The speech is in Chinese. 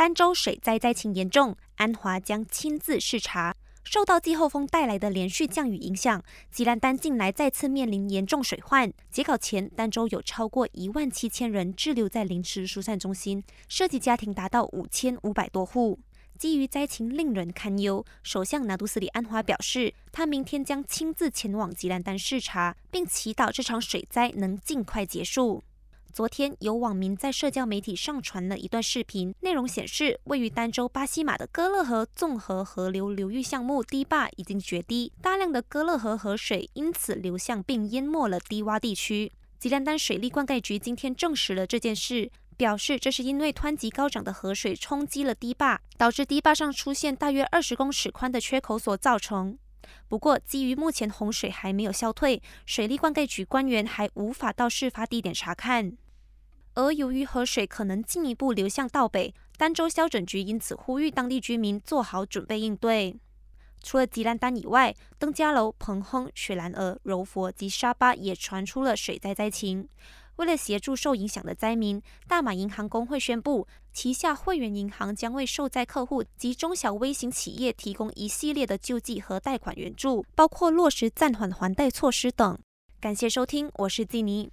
儋州水灾灾情严重，安华将亲自视察。受到季候风带来的连续降雨影响，吉兰丹近来再次面临严重水患。截稿前，儋州有超过一万七千人滞留在临时疏散中心，涉及家庭达到五千五百多户。基于灾情令人堪忧，首相拿督斯里安华表示，他明天将亲自前往吉兰丹视察，并祈祷这场水灾能尽快结束。昨天，有网民在社交媒体上传了一段视频，内容显示，位于儋州巴西马的哥勒河综合河流流域项目堤坝已经决堤，大量的哥勒河河水因此流向并淹没了低洼地区。吉兰丹水利灌溉局今天证实了这件事，表示这是因为湍急高涨的河水冲击了堤坝，导致堤坝上出现大约二十公尺宽的缺口所造成。不过，基于目前洪水还没有消退，水利灌溉局官员还无法到事发地点查看。而由于河水可能进一步流向道北，儋州消拯局因此呼吁当地居民做好准备应对。除了吉兰丹以外，登嘉楼、彭亨、雪兰莪、柔佛及沙巴也传出了水灾灾情。为了协助受影响的灾民，大马银行工会宣布，旗下会员银行将为受灾客户及中小微型企业提供一系列的救济和贷款援助，包括落实暂缓还贷措施等。感谢收听，我是季妮。